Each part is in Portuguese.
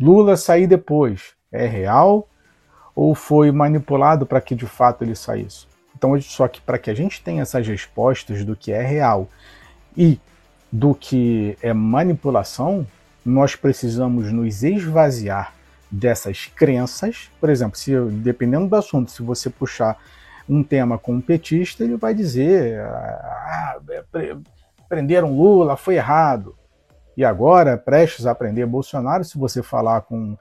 Lula sair depois é real ou foi manipulado para que de fato ele saísse? Então, só que para que a gente tenha essas respostas do que é real e do que é manipulação, nós precisamos nos esvaziar dessas crenças. Por exemplo, se dependendo do assunto, se você puxar um tema com um petista, ele vai dizer: ah, prenderam Lula, foi errado. E agora, prestes a prender Bolsonaro, se você falar com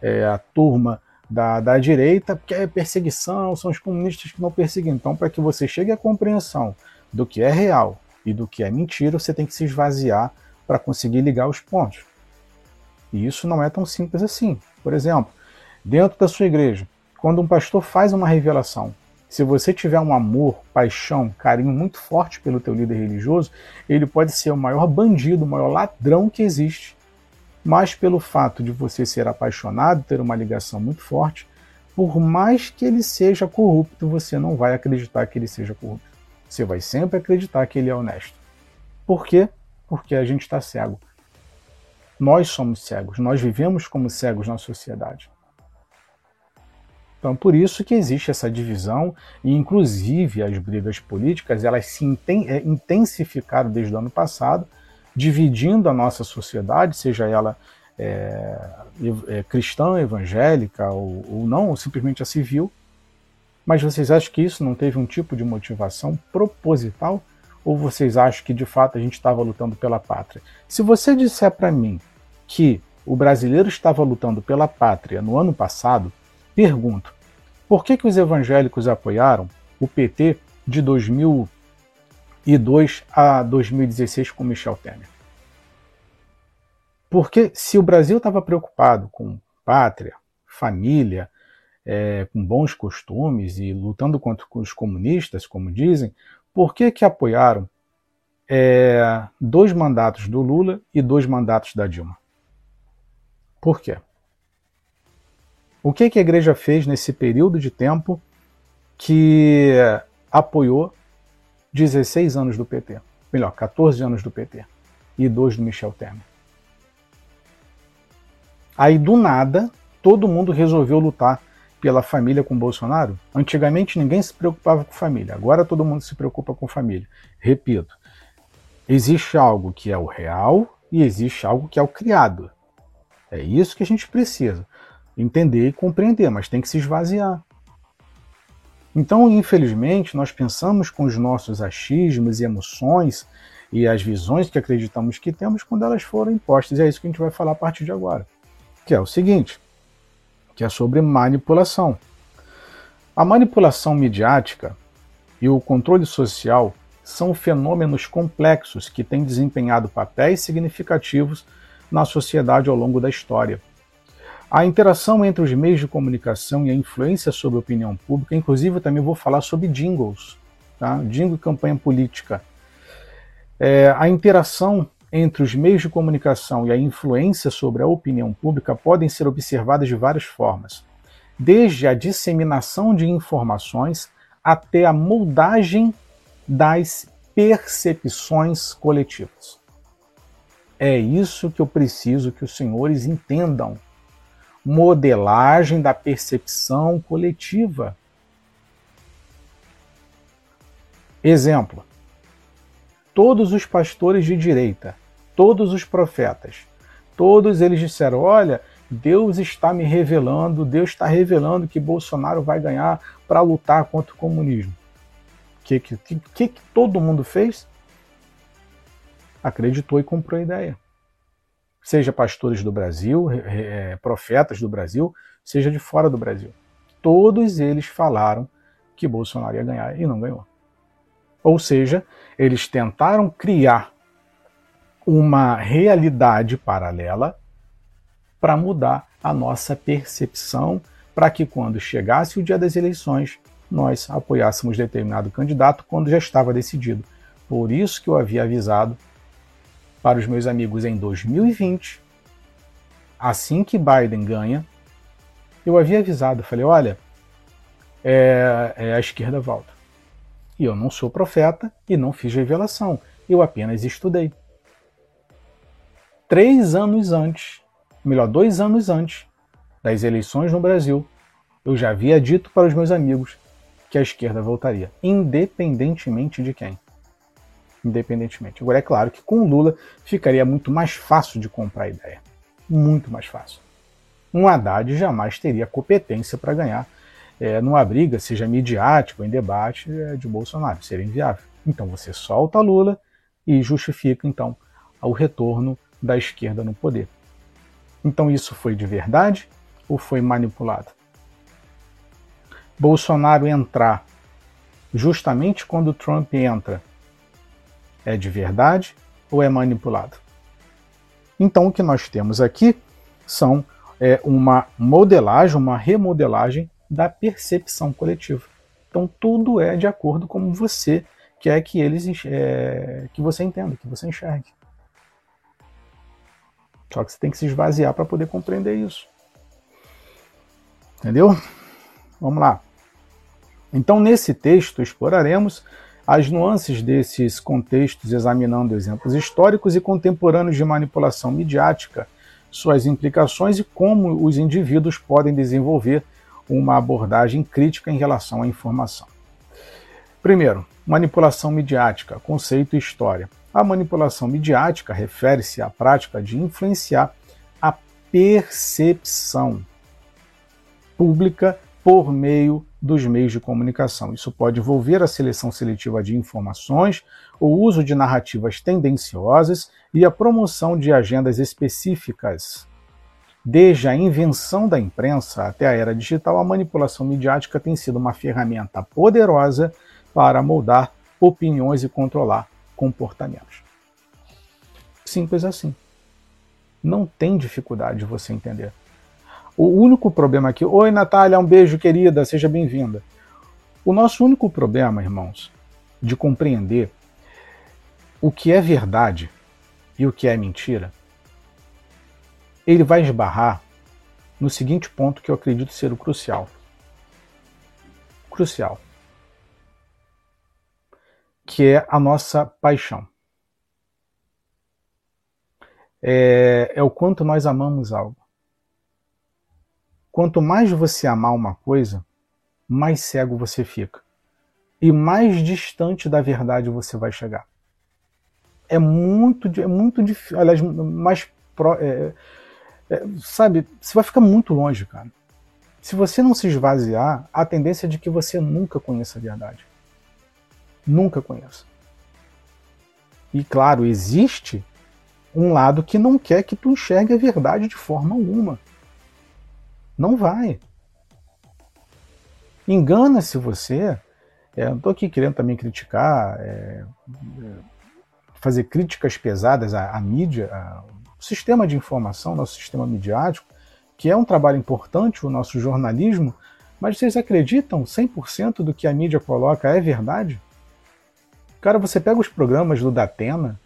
é, a turma da, da direita, porque é perseguição, são os comunistas que não perseguem. Então, para que você chegue à compreensão do que é real e do que é mentira, você tem que se esvaziar para conseguir ligar os pontos. E isso não é tão simples assim. Por exemplo, dentro da sua igreja, quando um pastor faz uma revelação, se você tiver um amor, paixão, carinho muito forte pelo teu líder religioso, ele pode ser o maior bandido, o maior ladrão que existe mas pelo fato de você ser apaixonado, ter uma ligação muito forte, por mais que ele seja corrupto, você não vai acreditar que ele seja corrupto. Você vai sempre acreditar que ele é honesto. Por quê? Porque a gente está cego. Nós somos cegos, nós vivemos como cegos na sociedade. Então, por isso que existe essa divisão e, inclusive, as brigas políticas elas se é, intensificaram desde o ano passado dividindo a nossa sociedade, seja ela é, é, cristã, evangélica ou, ou não, ou simplesmente a civil. Mas vocês acham que isso não teve um tipo de motivação proposital? Ou vocês acham que de fato a gente estava lutando pela pátria? Se você disser para mim que o brasileiro estava lutando pela pátria no ano passado, pergunto: por que, que os evangélicos apoiaram o PT de 2000 e 2 a 2016 com Michel Temer. Porque se o Brasil estava preocupado com pátria, família, é, com bons costumes e lutando contra os comunistas, como dizem, por que, que apoiaram é, dois mandatos do Lula e dois mandatos da Dilma? Por quê? O que, que a igreja fez nesse período de tempo que apoiou 16 anos do PT. Melhor, 14 anos do PT. E dois do Michel Temer. Aí, do nada, todo mundo resolveu lutar pela família com Bolsonaro. Antigamente ninguém se preocupava com família, agora todo mundo se preocupa com família. Repito, existe algo que é o real e existe algo que é o criado. É isso que a gente precisa entender e compreender, mas tem que se esvaziar. Então, infelizmente, nós pensamos com os nossos achismos e emoções e as visões que acreditamos que temos quando elas foram impostas. E é isso que a gente vai falar a partir de agora. Que é o seguinte, que é sobre manipulação. A manipulação midiática e o controle social são fenômenos complexos que têm desempenhado papéis significativos na sociedade ao longo da história. A interação entre os meios de comunicação e a influência sobre a opinião pública, inclusive eu também vou falar sobre jingles, tá? jingle e campanha política. É, a interação entre os meios de comunicação e a influência sobre a opinião pública podem ser observadas de várias formas, desde a disseminação de informações até a moldagem das percepções coletivas. É isso que eu preciso que os senhores entendam modelagem da percepção coletiva. Exemplo: todos os pastores de direita, todos os profetas, todos eles disseram: olha, Deus está me revelando, Deus está revelando que Bolsonaro vai ganhar para lutar contra o comunismo. O que, que, que, que todo mundo fez? Acreditou e comprou a ideia seja pastores do Brasil, é, profetas do Brasil, seja de fora do Brasil. Todos eles falaram que Bolsonaro ia ganhar e não ganhou. Ou seja, eles tentaram criar uma realidade paralela para mudar a nossa percepção, para que quando chegasse o dia das eleições, nós apoiássemos determinado candidato quando já estava decidido. Por isso que eu havia avisado para os meus amigos em 2020, assim que Biden ganha, eu havia avisado, falei, olha, é, é, a esquerda volta. E eu não sou profeta e não fiz revelação, eu apenas estudei. Três anos antes melhor, dois anos antes das eleições no Brasil, eu já havia dito para os meus amigos que a esquerda voltaria, independentemente de quem. Independentemente. Agora, é claro que com Lula ficaria muito mais fácil de comprar a ideia. Muito mais fácil. Um Haddad jamais teria competência para ganhar é, numa briga, seja midiática ou em debate, é, de Bolsonaro. Seria inviável. Então você solta Lula e justifica, então, o retorno da esquerda no poder. Então isso foi de verdade ou foi manipulado? Bolsonaro entrar justamente quando Trump entra é de verdade ou é manipulado? Então o que nós temos aqui são é, uma modelagem, uma remodelagem da percepção coletiva. Então tudo é de acordo com você quer que eles é, que você entenda, que você enxergue. Só que você tem que se esvaziar para poder compreender isso. Entendeu? Vamos lá. Então, nesse texto, exploraremos as nuances desses contextos, examinando exemplos históricos e contemporâneos de manipulação midiática, suas implicações e como os indivíduos podem desenvolver uma abordagem crítica em relação à informação. Primeiro, manipulação midiática, conceito e história. A manipulação midiática refere-se à prática de influenciar a percepção pública por meio dos meios de comunicação. Isso pode envolver a seleção seletiva de informações, o uso de narrativas tendenciosas e a promoção de agendas específicas. Desde a invenção da imprensa até a era digital, a manipulação midiática tem sido uma ferramenta poderosa para moldar opiniões e controlar comportamentos. Simples assim. Não tem dificuldade de você entender. O único problema aqui. Oi, Natália, um beijo, querida, seja bem-vinda. O nosso único problema, irmãos, de compreender o que é verdade e o que é mentira, ele vai esbarrar no seguinte ponto que eu acredito ser o crucial. Crucial. Que é a nossa paixão é, é o quanto nós amamos algo. Quanto mais você amar uma coisa, mais cego você fica. E mais distante da verdade você vai chegar. É muito, é muito difícil. Aliás, mais. Pro, é, é, sabe, você vai ficar muito longe, cara. Se você não se esvaziar, a tendência é de que você nunca conheça a verdade. Nunca conheça. E claro, existe um lado que não quer que tu enxergue a verdade de forma alguma. Não vai. Engana-se você. É, não estou aqui querendo também criticar, é, fazer críticas pesadas à, à mídia, ao sistema de informação, nosso sistema midiático, que é um trabalho importante, o nosso jornalismo, mas vocês acreditam 100% do que a mídia coloca é verdade? Cara, você pega os programas do Datena,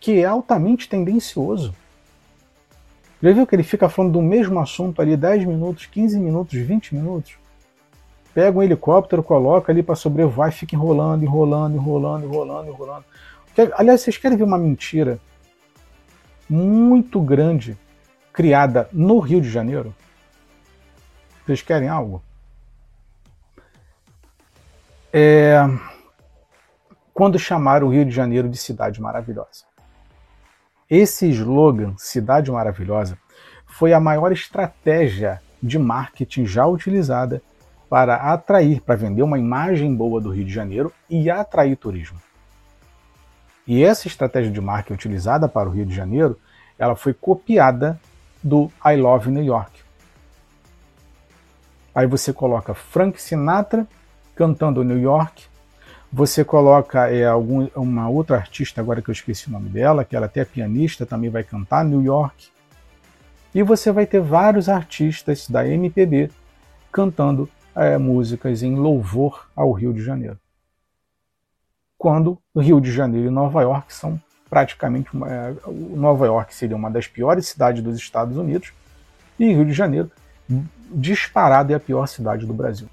que é altamente tendencioso. Já viu que ele fica falando do mesmo assunto ali 10 minutos, 15 minutos, 20 minutos? Pega um helicóptero, coloca ali para sobrevoar e fica enrolando, enrolando, enrolando, enrolando, enrolando. Aliás, vocês querem ver uma mentira muito grande criada no Rio de Janeiro? Vocês querem algo? É... Quando chamaram o Rio de Janeiro de cidade maravilhosa. Esse slogan, Cidade Maravilhosa, foi a maior estratégia de marketing já utilizada para atrair, para vender uma imagem boa do Rio de Janeiro e atrair turismo. E essa estratégia de marketing utilizada para o Rio de Janeiro, ela foi copiada do I Love New York. Aí você coloca Frank Sinatra cantando New York, você coloca é, algum, uma outra artista, agora que eu esqueci o nome dela, que ela até é pianista, também vai cantar, New York. E você vai ter vários artistas da MPB cantando é, músicas em louvor ao Rio de Janeiro. Quando Rio de Janeiro e Nova York são praticamente. É, Nova York seria uma das piores cidades dos Estados Unidos e Rio de Janeiro, disparado, é a pior cidade do Brasil.